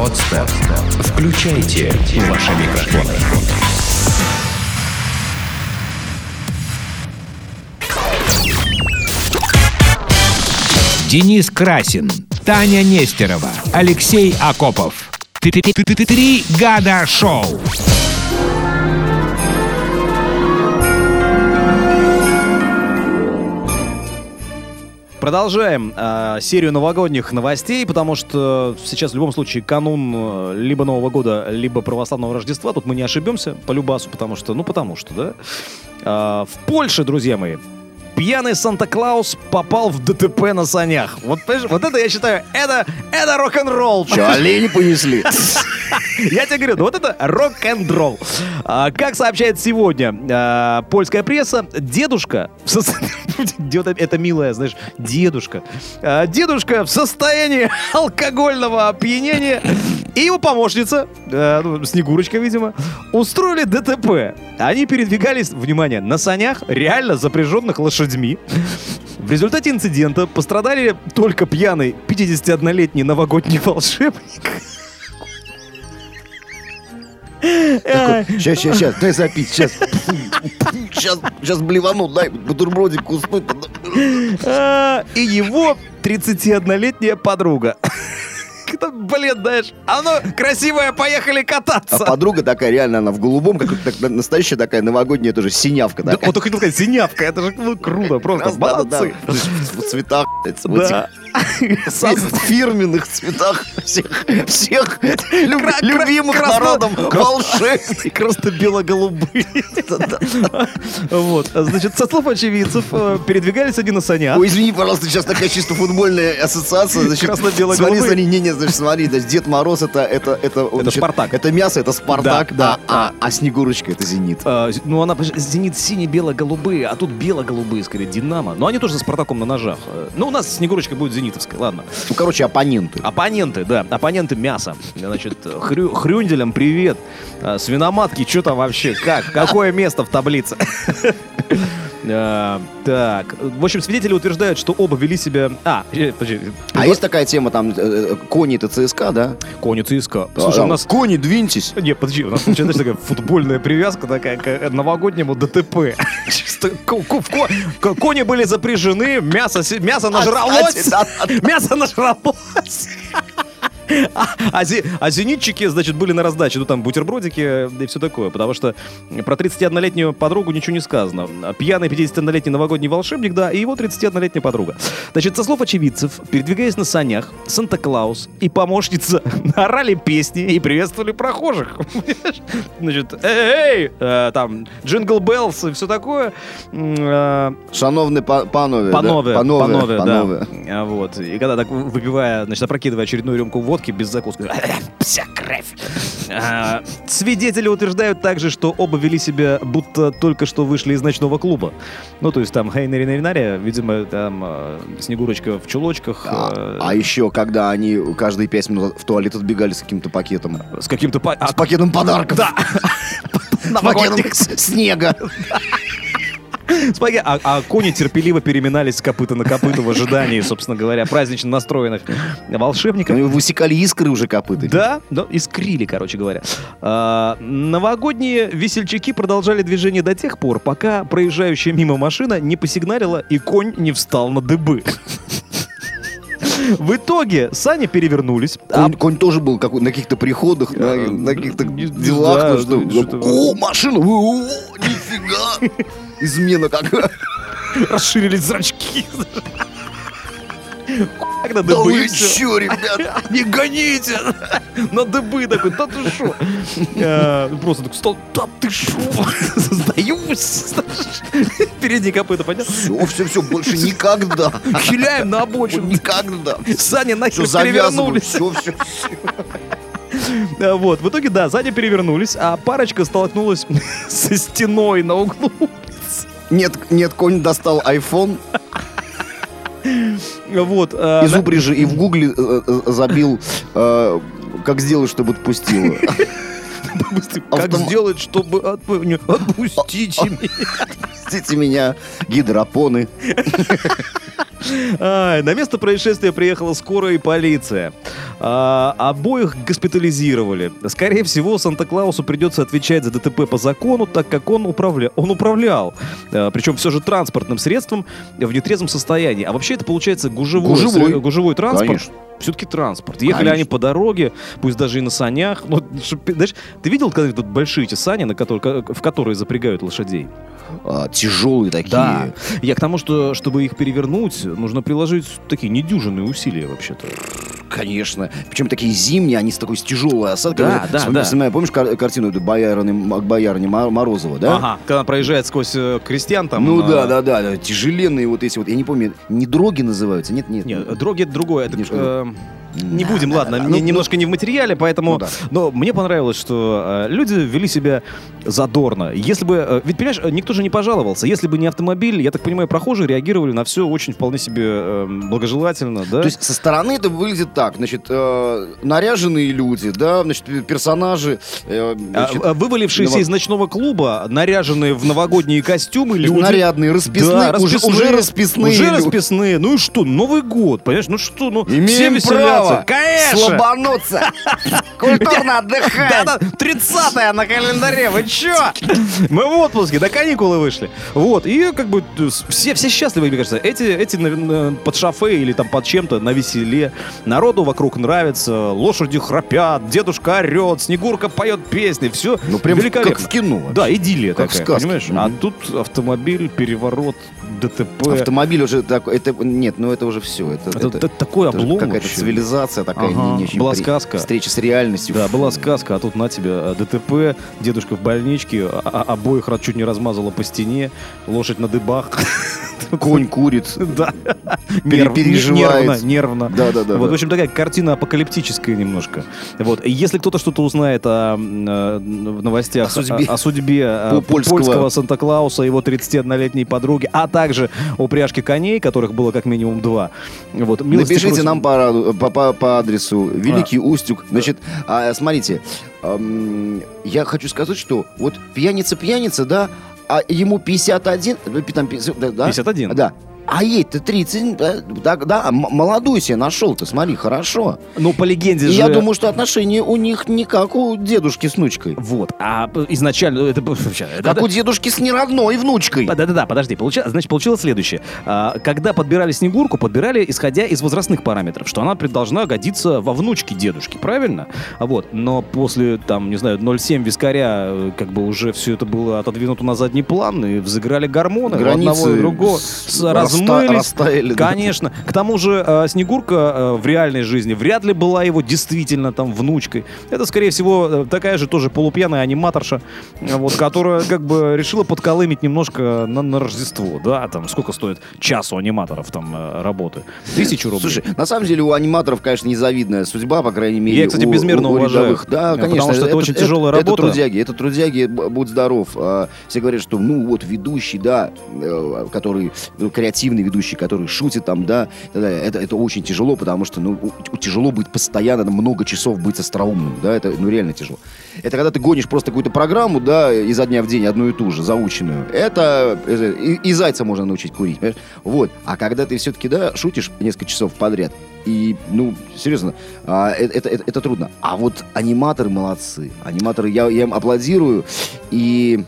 Подстер. Включайте ваши микрофоны. Денис Красин, Таня Нестерова, Алексей Акопов. Три года шоу. Продолжаем э, серию новогодних новостей, потому что сейчас в любом случае канун э, либо Нового года, либо православного Рождества. Тут мы не ошибемся по любасу, потому что, ну потому что, да. Э, в Польше, друзья мои, пьяный Санта-Клаус попал в ДТП на санях. Вот, вот это, я считаю, это, это рок-н-ролл. Че, олени понесли? Я тебе говорю, ну вот это рок-н-ролл. А, как сообщает сегодня а, польская пресса, дедушка, в со- это милая, знаешь, дедушка, А, дедушка в состоянии алкогольного опьянения и его помощница, а, ну, Снегурочка, видимо, устроили ДТП. Они передвигались, внимание, на санях, реально запряженных лошадьми. В результате инцидента пострадали только пьяный 51-летний новогодний волшебник. Сейчас, сейчас, сейчас, дай запить, сейчас. Сейчас, сейчас блевану, дай бутербродик куснуть. А, И его 31-летняя подруга. Это, блин, знаешь, оно красивое, поехали А кататься. подруга такая, реально, она в голубом, как так, настоящая такая новогодняя тоже синявка Да, такая. вот я хотел сказать, синявка, это же ну, круто, просто Раз, да, да, молодцы. да. В цветах, блядь, в фирменных цветах всех, всех люб- Кра- любимых красно- народом волшебников. Просто бело-голубые. Вот, значит, со слов очевидцев, э, передвигались они на санях. Ой, извини, пожалуйста, сейчас такая чисто футбольная ассоциация. Значит, Красно-бело-голубые. смотри, смотри, не, не, значит, смотри, Дед Мороз это, это, это, значит, Спартак. Это мясо, это Спартак, Да, а, а, а Снегурочка это Зенит. А, ну, она, зенит сине-бело-голубые, а тут бело-голубые, скорее, Динамо. Но они тоже со Спартаком на ножах. Э, Ну, у нас Снегурочка будет зенитовская, ладно. Ну, короче, оппоненты. Оппоненты, да, оппоненты мяса. Значит, хрю, хрюнделям привет. А, Свиноматки, что там вообще? Как? Какое место в таблице? А, Так, в общем, свидетели утверждают, что оба вели себя... А, э, подожди. А есть такая тема, там, э, э, кони это ЦСКА, да? Кони ЦСКА. Слушай, А, у нас... Кони, двиньтесь. Не, подожди, у нас начинается такая футбольная привязка такая к новогоднему ДТП. Кони были запряжены, мясо, нажралось. Мясо нажралось. А, а а зенитчики, значит, были на раздаче, ну там бутербродики и все такое, потому что про 31-летнюю подругу ничего не сказано. Пьяный 51-летний новогодний волшебник, да, и его 31-летняя подруга. Значит, со слов очевидцев, передвигаясь на санях, Санта-Клаус и помощница орали песни и приветствовали прохожих. Значит, эй, э, там, Jingle Bells и все такое. Э, панове. да? Панове, Панове, панове, панове. да. А, Вот. И когда так выпивая, значит, опрокидывая очередную рюмку водки без закуски, вся кровь. А, Свидетели утверждают также, что оба вели себя, будто только что вышли из ночного клуба. Ну, то есть там Хей Нари Нари Нари, видимо, там э, Снегурочка в чулочках. А, э, а еще, когда они каждые пять минут в туалет отбегали с каким-то пакетом. С каким-то... па- а, С пакетом подарков. Да. С пакетом снега. Спаги- А, а кони терпеливо переминались с копыта на копыта в ожидании, собственно говоря, празднично настроенных волшебников. Они высекали искры уже копыты. Да, да, искрили, короче говоря. А, новогодние весельчаки продолжали движение до тех пор, пока проезжающая мимо машина не посигналила и конь не встал на дыбы. В итоге сани перевернулись. а Конь, конь тоже был какой, на каких-то приходах, на, Э, на каких-то делах. да, ну, что, да, что-то- О, машина! О, нифига! Измена какая! расширились зрачки. Как Да вы чё, ребят? Не гоните! На дыбы такой, да ты шо? А, Просто так стал, да ты шо? Сдаюсь! Передние копыта поднял. Все, все, все, больше никогда. Хиляем на обочину. Никогда. Все, нахер перевернулись. Все, все, А, Вот, в итоге, да, сзади перевернулись, а парочка столкнулась со стеной на углу. Нет, нет, конь достал iPhone Вот. а, из на- упряжи и в гугле э, э, забил, э, как сделать, чтобы отпустило. Как Автом- сделать, чтобы отп- не- отпустите меня? Простите меня, гидропоны. На место происшествия приехала скорая и полиция. А, обоих госпитализировали. Скорее всего, Санта-Клаусу придется отвечать за ДТП по закону, так как он, управля... он управлял. А, причем все же транспортным средством в нетрезвом состоянии. А вообще это получается гужевой, Гужевой. сре- гужевой транспорт. Конечно. Все-таки транспорт. Ехали Конечно. они по дороге, пусть даже и на санях. Ну, чтоб- знаешь, ты видел когда тут большие эти сани, на которые, в которые запрягают лошадей? А, тяжелые такие. Да. Я к тому, что чтобы их перевернуть, нужно приложить такие недюжинные усилия вообще-то. Конечно. Причем такие зимние, они с такой с тяжелой осадкой. Да, да, Вспом- да. вспоминаю, Помнишь кар- картину боярни Мо- Морозова, да? Ага, когда проезжает сквозь э, крестьян там. Ну э, да, да, да, да, тяжеленные вот эти вот, я не помню, не дроги называются, нет, нет. Нет, дроги это другое. это, э, не будем, ладно, ну, немножко не в материале, поэтому... Ну да. Но мне понравилось, что э, люди вели себя задорно. Если бы... э, ведь, понимаешь, никто же не пожаловался. Если бы не автомобиль, я так понимаю, прохожие реагировали на все очень вполне себе э, благожелательно, да? То есть со стороны это выглядит так, значит, э, наряженные люди, да, значит, персонажи, э, А, значит, а, Вывалившиеся ново- из ночного клуба, наряженные в новогодние костюмы, люди... нарядные, расписные, Да, уже, расписные, уже расписные Уже люди. расписные. Ну и что? Новый год, понимаешь? Ну что? Ну, все Имеем веселятся. право Конечно! слабануться, культурно отдыхать. Да-да, 30 на календаре, вы чё? Мы в отпуске, до каникулы вышли. Вот, и как бы э, все, все счастливы, мне кажется. Эти, эти под шофе или там под чем-то на веселе. Народу вокруг нравится, лошади храпят, дедушка орет, Снегурка поет песни, все Ну, прям великолепно. как в кино. Да, идиллия Как в такая, сказке. понимаешь? Мгм. А тут автомобиль, переворот, ДТП. Автомобиль уже такой, это, нет, ну это уже все. Это, Это, это- это такой это облом какая-то вообще. цивилизация такая, Ага, не, не была при- сказка. Встреча с реальностью. Да, была сказка, а тут на тебя э, ДТП, дедушка в больничке, а- а- обоих чуть не размазала по стене, лошадь на дыбах. Конь курит. Да. Переживает. Нервно, нервно. Да, да, да. Вот, в общем, такая картина апокалиптическая немножко. Вот. Если кто-то что-то узнает о, м, э, в новостях О судьбе. о, о судьбе, э, По- польского. польского Санта-Клауса, его 31-летней подруги, а также о пряжке коней, которых было как минимум два. Вот, Напишите просим. нам по, по, по- адресу Великий Устюг. Значит, а, смотрите, ам, я хочу сказать, что вот пьяница-пьяница, да, а ему 51, э, там, 50, да, да? 51. Да. А ей-то 30, да, да, да, молодую себе нашел-то, смотри, хорошо. Ну, по легенде И же... я думаю, что отношения у них не как у дедушки с внучкой. Вот. А изначально... Это, Как у дедушки с неродной внучкой. Да-да-да, подожди. Получа- Значит, получилось следующее. А, Когда подбирали Снегурку, подбирали исходя из возрастных параметров, что она должна годиться во внучке дедушки, правильно? А Вот. Но после, там, не знаю, 0,7 вискаря, э, как бы уже все это было отодвинуто на задний план, и взыграли гормоны Границы одного и другого. с- раста- размылись. растаяли, да. Конечно. К тому же э, Снегурка э, в реальной жизни вряд ли была его действительно там внучкой. Это, скорее всего, э, такая же тоже полупьяная аниматорша, вот, которая как бы решила подколымить немножко на, на Рождество. Да, там сколько стоит час у аниматоров там работы? Тысячу рублей. Слушай, на самом деле у аниматоров, конечно, незавидная судьба, по крайней мере. Я, кстати, у- безмерно у уважаю. рядовых. Да, Э, потому конечно. что это очень тяжелая работа. Это трудяги, это трудяги, будь здоров. А, Все говорят, что, ну, вот ведущий, да, который, ну, креативный ведущий, который шутит там, да, это, это очень тяжело, потому что, ну, тяжело быть постоянно, много часов быть остроумным, да, это, ну, реально тяжело. Это когда ты гонишь просто какую-то программу, да, изо дня в день одну и ту же, заученную. Это, это- и, и зайца можно научить курить, понимаешь? Вот. А когда ты все-таки, да, шутишь несколько часов подряд, и, ну, серьезно, а, э- это, это, это трудно. А вот аниматоры молодцы. Аниматоры, я, я им аплодирую. И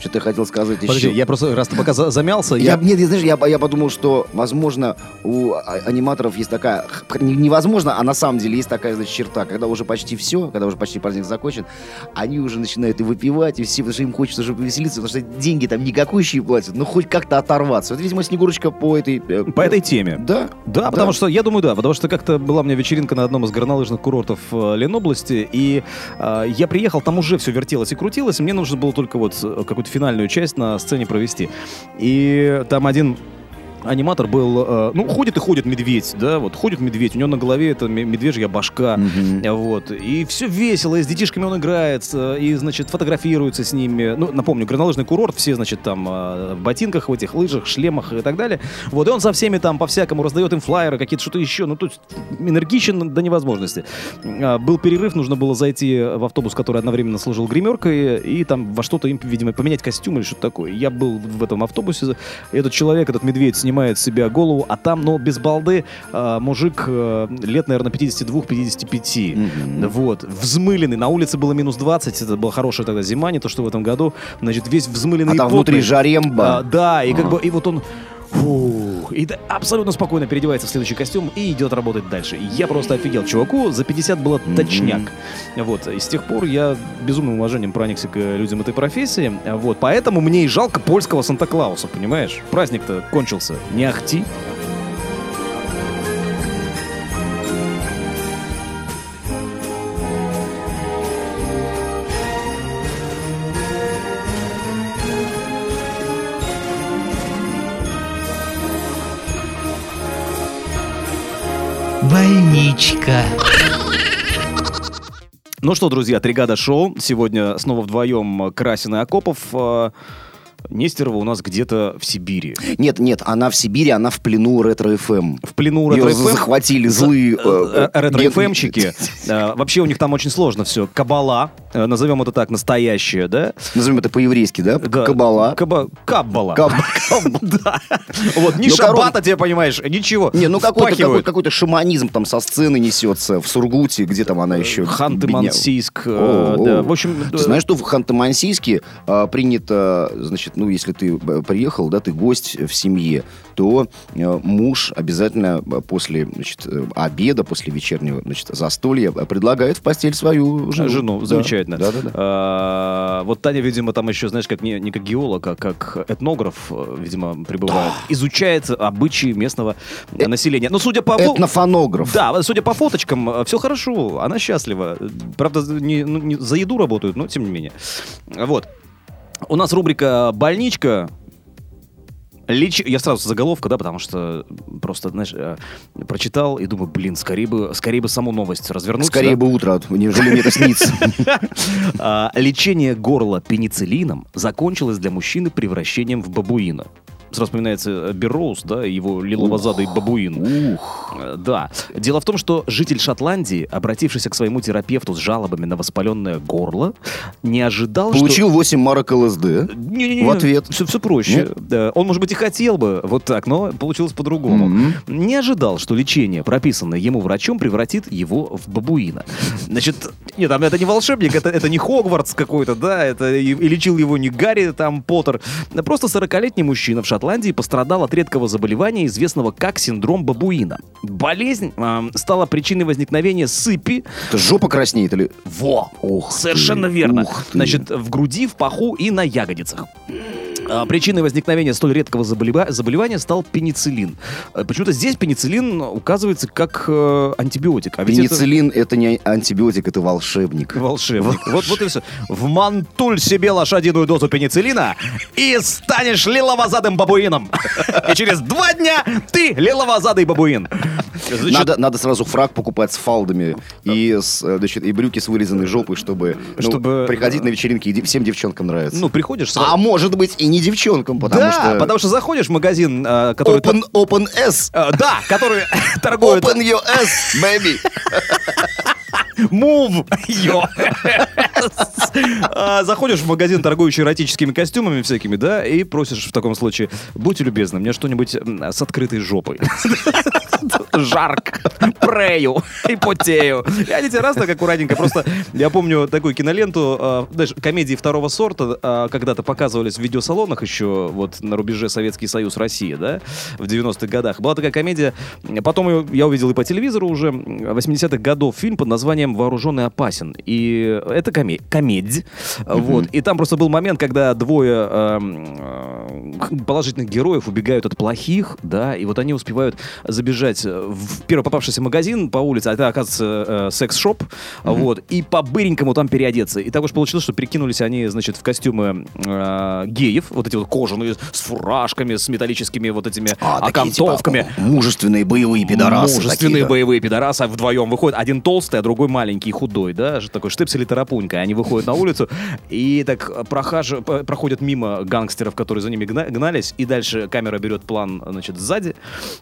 что-то я хотел сказать Подожди, еще. я просто, раз ты пока за- замялся, Я, я... нет, я, знаешь, я, я подумал, что, возможно, у а- аниматоров есть такая... Невозможно, а на самом деле есть такая, значит, черта. Когда уже почти все, когда уже почти праздник закончен, они уже начинают и выпивать, и все, потому что им хочется уже повеселиться, потому что деньги там никакущие платят, ну хоть как-то оторваться. Вот, видимо, Снегурочка по этой... э, По этой теме. Да. Да, потому что, я думаю, да, потому что как-то была у меня вечеринка на одном из горнолыжных курортов э, Ленобласти, и э, я приехал, там уже все вертелось и крутилось, и мне нужно было только вот э, какую-то финальную часть на сцене провести. И там один аниматор был, э, ну, ходит и ходит медведь, да, вот ходит медведь, у него на голове это ме- медвежья башка, а, вот, и все весело, и с детишками он играет, э, и, значит, фотографируется с ними, ну, напомню, горнолыжный курорт, все, значит, там э, в ботинках, в этих лыжах, шлемах и так далее, вот, и он со всеми там по-всякому раздает им флайеры, какие-то что-то еще, ну, то есть энергичен до невозможности. А, Был перерыв, нужно было зайти в автобус, который одновременно служил гримеркой, и там во что-то им, видимо, поменять костюм или что-то такое. Я был в этом автобусе, этот человек, этот медведь, снимает с себя голову, а там, ну, без балды, а, мужик э, лет, наверное, 52-55. Мгм. Вот, взмыленный. На улице было минус 20, это была хорошая тогда зима, не то, что в этом году. Значит, весь взмыленный А там внутри потный. жаремба. А, да, и как бы, и вот он... фух, и да- абсолютно спокойно переодевается в следующий костюм и идет работать дальше. Я просто офигел. Чуваку за 50 было точняк. Вот. И с тех пор я безумным уважением проникся к э, людям этой профессии. Вот. Поэтому мне и жалко польского Санта-Клауса, понимаешь? Праздник-то кончился. Не ахти. Больничка. Ну что, друзья, Бригада Шоу. Сегодня снова вдвоем Красин и Акопов. Нестерова у нас где-то в Сибири. Нет, нет, она в Сибири, она в плену ретро-ФМ. В плену Ее ретро-ФМ. захватили злые... э, э, Ретро-ФМщики. Э, Вообще у них там очень сложно все. Кабала, назовем это так, настоящая, да? Назовем это по-еврейски, да? Кабала. Каба... Каббала. Каб- Да. Вот, ни Ну, шабата тебе, понимаешь, ничего. Не, ну какой-то шаманизм там со сцены несется в Сургуте, где там она еще... Ханты-Мансийск. В общем... Знаешь, что в Ханты-Мансийске а, принято, значит, ну, если ты э, приехал, да, ты гость в семье, то э, муж обязательно э, после, значит, обеда, после вечернего, значит, застолья предлагает в постель свою жену. Жену, Да. замечательно. Да-да-да. А, вот Таня, видимо, там еще, знаешь, как не, не как геолог, а как этнограф, видимо, пребывает. Изучает обычаи местного э, населения. Но судя по... фо- Этнофонограф. Да, судя по фоточкам, все хорошо, она счастлива. Правда, не, ну, не за еду работают, но тем не менее. Вот. У нас рубрика «Больничка». Леч... Я сразу заголовка, да, потому что просто, знаешь, э, прочитал и думаю, блин, скорее бы, скорее бы саму новость развернуть. Скорее да. бы утро, нежели мне это снится. А, Лечение горла пенициллином закончилось для мужчины превращением в бабуина. Сразу вспоминается э, Берроуз, да, его лиловозадый бабуин. Ух. Э, Да. Дело в том, что житель Шотландии, обратившийся к своему терапевту с жалобами на воспаленное горло, не ожидал, Получил 8 марок ЛСД. что... Не-не-не, в ответ. Все, все проще. Нет? Он, может быть, и хотел бы вот так, но получилось по-другому. Мгм. Не ожидал, что лечение, прописанное ему врачом, превратит его в бабуина. Значит, нет, там это не волшебник, это, это не Хогвартс какой-то, да, это и, и лечил его не Гарри там Поттер. Просто 40-летний мужчина в Шотландии пострадал от редкого заболевания, известного как синдром бабуина. Болезнь эм, стала причиной возникновения сыпи Это жопа краснеет или... во! Ух Совершенно ты, верно. ух ты. Значит, в груди, в паху и на ягодицах. А, Причиной возникновения столь редкого заболева- заболевания стал пенициллин. Э, Почему-то здесь пенициллин указывается как э, антибиотик. А ведь это Пенициллин это не антибиотик, это волшебник. волшебник. Вот, вот и все. Вмантуль себе лошадиную дозу пенициллина и станешь лиловозадым бабуином. И через два дня ты лиловозадый бабуин. Значит, Надо, надо сразу фраг покупать с фалдами и, с, э, значит, и брюки с вырезанной жопой, чтобы, ну, Чтобы, приходить э, на вечеринки, и всем девчонкам нравится. Ну, приходишь сразу. а может быть и не девчонкам, потому да, что... потому что заходишь в магазин, э, который... Open, open S. Э, да, который торгует... Open your S, baby. Move your А, Заходишь в магазин, торгующий эротическими костюмами всякими, да, и просишь в таком случае, будьте любезны, мне что-нибудь с открытой жопой. Жарко, прею и потею. И они тебе раз так аккуратненько. Просто я помню такую киноленту, э, знаешь, комедии второго сорта, э, когда-то показывались в видеосалонах еще вот на рубеже Советский Союз, Россия, да, в 90-х годах. Была такая комедия, потом ее я увидел и по телевизору уже, 80-х годов, фильм под названием «Вооруженный опасен». И это коме- комедь. Вот. И там просто был момент, когда двое э, положительных героев убегают от плохих, да, и вот они успевают забежать забежать в первый попавшийся магазин по улице, а это, оказывается, э, секс-шоп, вот, и по-быренькому там переодеться. И так уж получилось, что перекинулись они, значит, в костюмы э, геев, вот эти вот кожаные, с фуражками, с металлическими вот этими А, такие, типа, окантовками. мужественные боевые пидорасы. Мужественные такие, да. боевые пидорасы а вдвоем выходят. Один толстый, а другой маленький, худой, да, такой штепсель и тарапунька. Они выходят на улицу и так прохаж... проходят мимо гангстеров, которые за ними гна- гнались, и дальше камера берет план, значит, сзади,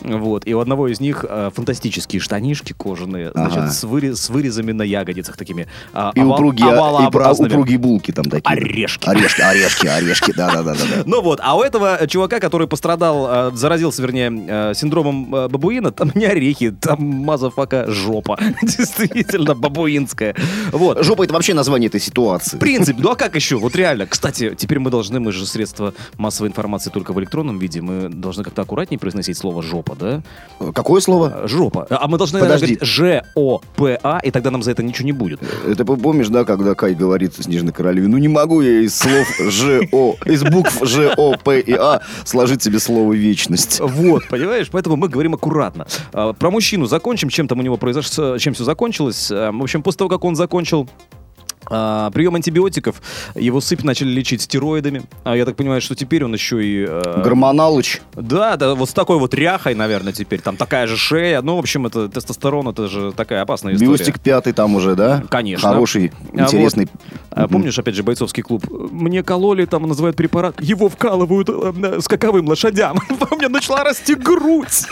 вот, и у одного из них э, фантастические штанишки кожаные, значит, Ага. с, выре- с вырезами на ягодицах такими а, И овал- упругие, и овалообразными. упругие булки там такие. Орешки. Орешки, орешки, орешки, да-да-да. Ну вот, а у этого чувака, который пострадал, э, заразился, вернее, э, синдромом э, бабуина, там не орехи, там motherfucker жопа. Действительно, бабуинская. Вот. Жопа — это вообще название этой ситуации. В принципе, ну а как еще? Вот реально. Кстати, теперь мы должны, мы же средства массовой информации только в электронном виде, мы должны как-то аккуратнее произносить слово жопа, да? Какое слово? Э, Жопа. А мы должны Подожди. говорить Ж-О-П-А, и тогда нам за это ничего не будет. Это помнишь, да, когда Кай говорит Снежной Королеве, ну не могу я из слов Ж, О, из букв Ж, О, П и А сложить себе слово вечность. Вот, понимаешь? Поэтому мы говорим аккуратно. А, Про мужчину закончим, чем там у него произошло, чем все закончилось. А, В общем, после того, как он закончил а, прием антибиотиков, его сыпь начали лечить стероидами. А я так понимаю, что теперь он еще и... э, Гормоналыч. Да, да, вот с такой вот ряхой, наверное, теперь. Там такая же шея. Ну, в общем, это тестостерон, это же такая опасная история. Биостик пятый там уже, да? Конечно. Хороший, А интересный. А помнишь, опять же, бойцовский клуб? Мне кололи, там называют препарат, его вкалывают э, э, скаковым лошадям. У меня начала расти грудь.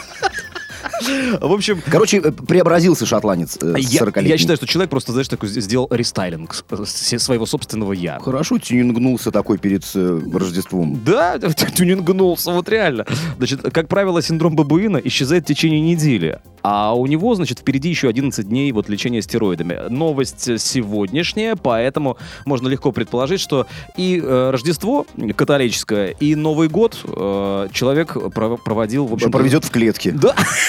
В общем, Короче, э, преобразился шотландец э, я, 40-летний. я считаю, что человек просто, знаешь, такой сделал рестайлинг с- своего собственного я. Хорошо тюнингнулся такой перед э, Рождеством. Да, тюнингнулся, вот реально. Значит, как правило, синдром бабуина исчезает в течение недели. А у него, значит, впереди еще 11 дней вот лечения стероидами. Новость сегодняшняя, поэтому можно легко предположить, что и э, Рождество католическое, и Новый год э, человек про- проводил, в общем Проведет в клетке. Да.